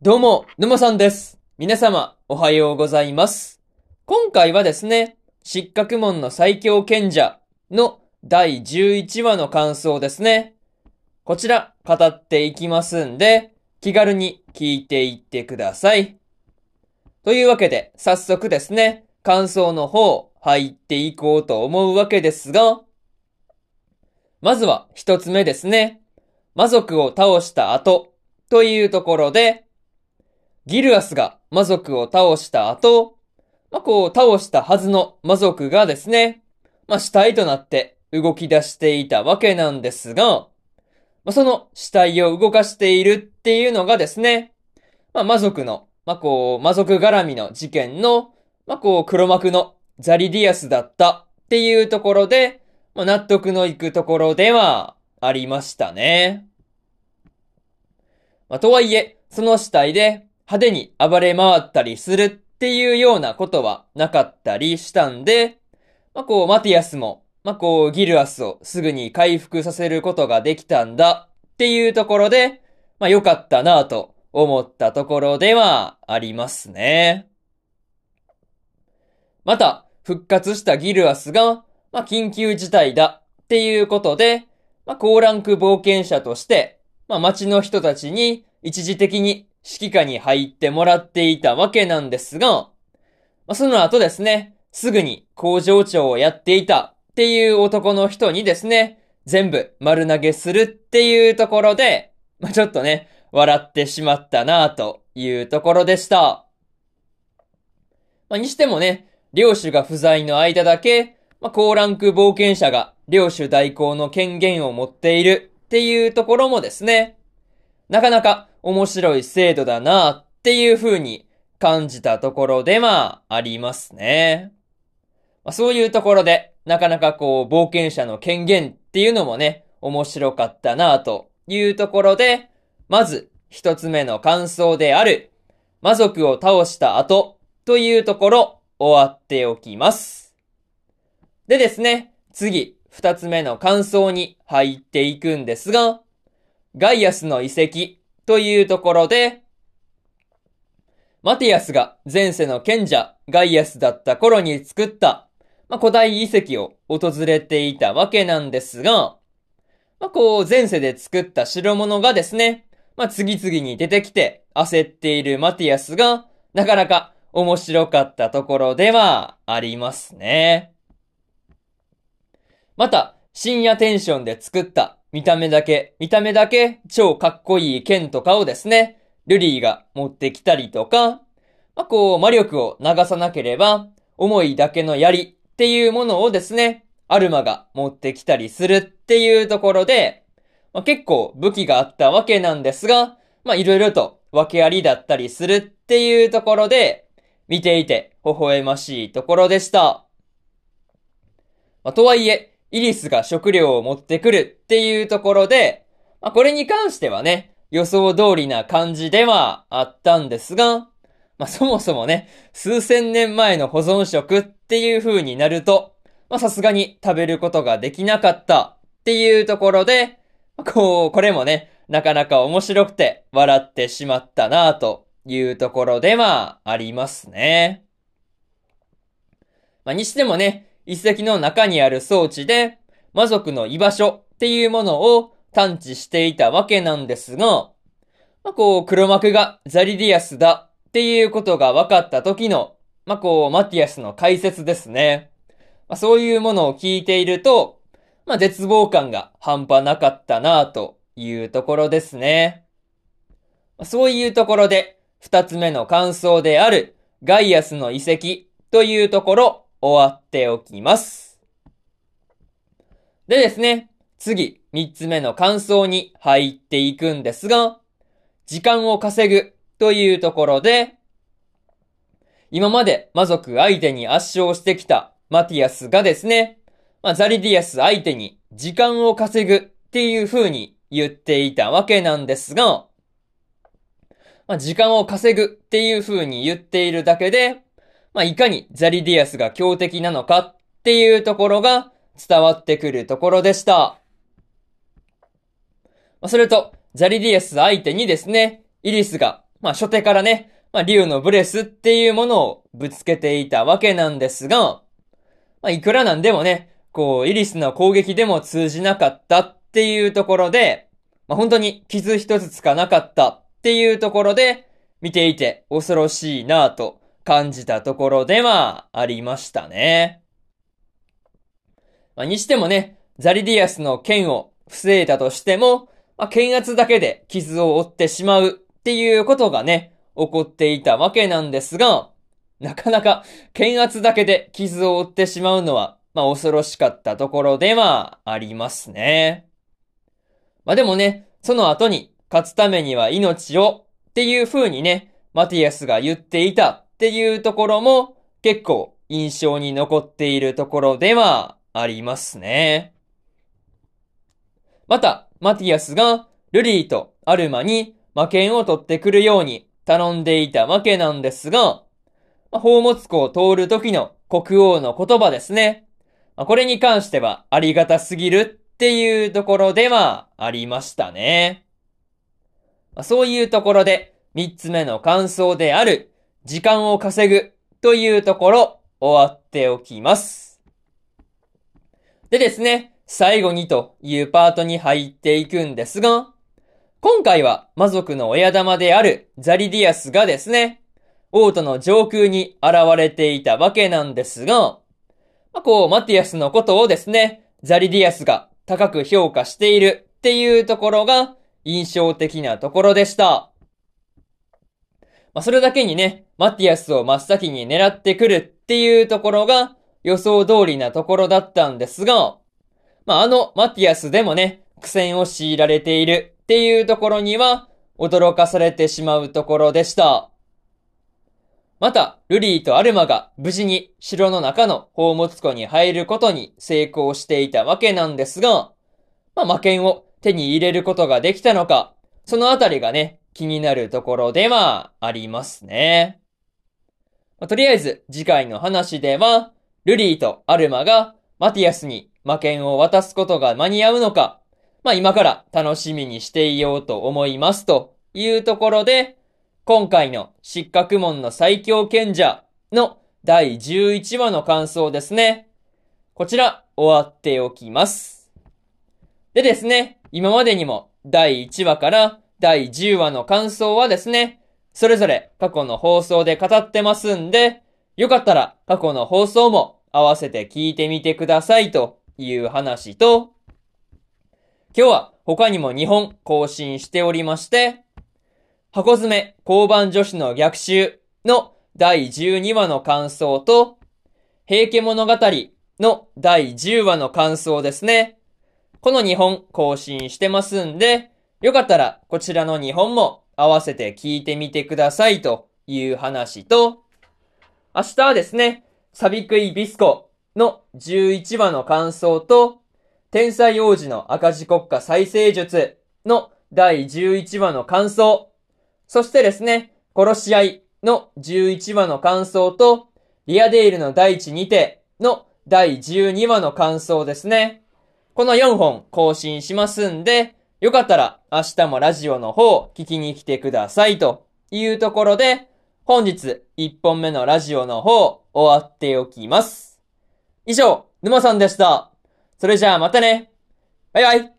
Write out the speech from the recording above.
どうも、沼さんです。皆様、おはようございます。今回はですね、失格門の最強賢者の第11話の感想ですね。こちら、語っていきますんで、気軽に聞いていってください。というわけで、早速ですね、感想の方、入っていこうと思うわけですが、まずは一つ目ですね。魔族を倒した後、というところで、ギルアスが魔族を倒した後、まあ、こう倒したはずの魔族がですね、まあ、死体となって動き出していたわけなんですが、まあ、その死体を動かしているっていうのがですね、まあ、魔族の、まあ、こう、魔族絡みの事件の、まあ、こう、黒幕のザリディアスだったっていうところで、まあ、納得のいくところではありましたね。まあ、とはいえ、その死体で派手に暴れ回ったりするっていうようなことはなかったりしたんで、まあ、こう、マティアスも、まあ、こう、ギルアスをすぐに回復させることができたんだっていうところで、まあ、良かったなぁと思ったところではありますね。また、復活したギルアスが、まあ、緊急事態だっていうことで、まあ、高ランク冒険者として、まあ、町の人たちに一時的に指揮下に入ってもらっていたわけなんですが、ま、その後ですね、すぐに工場長をやっていたっていう男の人にですね、全部丸投げするっていうところで、まあ、ちょっとね、笑ってしまったなというところでした。まあ、にしてもね、領主が不在の間だけ、まあ、高ランク冒険者が領主代行の権限を持っているっていうところもですね、なかなか面白い制度だなっていう風に感じたところでまあありますね。まあ、そういうところで、なかなかこう冒険者の権限っていうのもね、面白かったなというところで、まず一つ目の感想である、魔族を倒した後というところ終わっておきます。でですね、次、二つ目の感想に入っていくんですが、ガイアスの遺跡というところで、マティアスが前世の賢者ガイアスだった頃に作った、まあ、古代遺跡を訪れていたわけなんですが、まあ、こう前世で作った代物がですね、まあ、次々に出てきて焦っているマティアスが、なかなか面白かったところではありますね。また、深夜テンションで作った見た目だけ、見た目だけ超かっこいい剣とかをですね、ルリーが持ってきたりとか、まあ、こう魔力を流さなければ、重いだけの槍っていうものをですね、アルマが持ってきたりするっていうところで、まあ、結構武器があったわけなんですが、まあいろいろと訳ありだったりするっていうところで、見ていて微笑ましいところでした。まあ、とはいえ、イリスが食料を持ってくるっていうところで、まあ、これに関してはね、予想通りな感じではあったんですが、まあ、そもそもね、数千年前の保存食っていう風になると、ま、さすがに食べることができなかったっていうところで、こう、これもね、なかなか面白くて笑ってしまったなというところではありますね。まあ、にしてもね、遺跡の中にある装置で、魔族の居場所っていうものを探知していたわけなんですが、まあ、こう、黒幕がザリディアスだっていうことが分かった時の、まあ、こう、マティアスの解説ですね。まあ、そういうものを聞いていると、まあ、絶望感が半端なかったなというところですね。まあ、そういうところで、二つ目の感想である、ガイアスの遺跡というところ、終わっておきます。でですね、次、三つ目の感想に入っていくんですが、時間を稼ぐというところで、今まで魔族相手に圧勝してきたマティアスがですね、まあ、ザリディアス相手に時間を稼ぐっていう風に言っていたわけなんですが、まあ、時間を稼ぐっていう風に言っているだけで、まあ、いかにザリディアスが強敵なのかっていうところが伝わってくるところでした。まあ、それと、ザリディアス相手にですね、イリスがまあ初手からね、まあ竜のブレスっていうものをぶつけていたわけなんですが、まあいくらなんでもね、こう、イリスの攻撃でも通じなかったっていうところで、まあ本当に傷一つつかなかったっていうところで、見ていて恐ろしいなぁと感じたところではありましたね。まあ、にしてもね、ザリディアスの剣を防いだとしても、まあ、剣圧だけで傷を負ってしまうっていうことがね、起こっていたわけなんですが、なかなか剣圧だけで傷を負ってしまうのは、まあ恐ろしかったところではありますね。まあでもね、その後に勝つためには命をっていう風にね、マティアスが言っていたっていうところも結構印象に残っているところではありますね。また、マティアスがルリーとアルマに魔剣を取ってくるように頼んでいたわけなんですが、宝物庫を通る時の国王の言葉ですね。これに関してはありがたすぎるっていうところではありましたね。そういうところで三つ目の感想である時間を稼ぐというところ終わっておきます。でですね、最後にというパートに入っていくんですが、今回は魔族の親玉であるザリディアスがですね、王都の上空に現れていたわけなんですが、まあ、こう、マティアスのことをですね、ザリディアスが高く評価しているっていうところが印象的なところでした。まあ、それだけにね、マティアスを真っ先に狙ってくるっていうところが予想通りなところだったんですが、まあ、あのマティアスでもね、苦戦を強いられているっていうところには驚かされてしまうところでした。また、ルリーとアルマが無事に城の中の宝物庫に入ることに成功していたわけなんですが、まあ、魔剣を手に入れることができたのか、そのあたりがね、気になるところではありますね。まあ、とりあえず、次回の話では、ルリーとアルマがマティアスに魔剣を渡すことが間に合うのか、まあ今から楽しみにしていようと思いますというところで、今回の失格門の最強賢者の第11話の感想ですね。こちら終わっておきます。でですね、今までにも第1話から第10話の感想はですね、それぞれ過去の放送で語ってますんで、よかったら過去の放送も合わせて聞いてみてくださいという話と、今日は他にも2本更新しておりまして、箱詰め交番女子の逆襲の第12話の感想と、平家物語の第10話の感想ですね。この2本更新してますんで、よかったらこちらの2本も合わせて聞いてみてくださいという話と、明日はですね、サビクイビスコの11話の感想と、天才王子の赤字国家再生術の第11話の感想、そしてですね、殺し合いの11話の感想と、リアデールの第一にての第12話の感想ですね。この4本更新しますんで、よかったら明日もラジオの方聞きに来てくださいというところで、本日1本目のラジオの方終わっておきます。以上、沼さんでした。それじゃあまたね。バイバイ。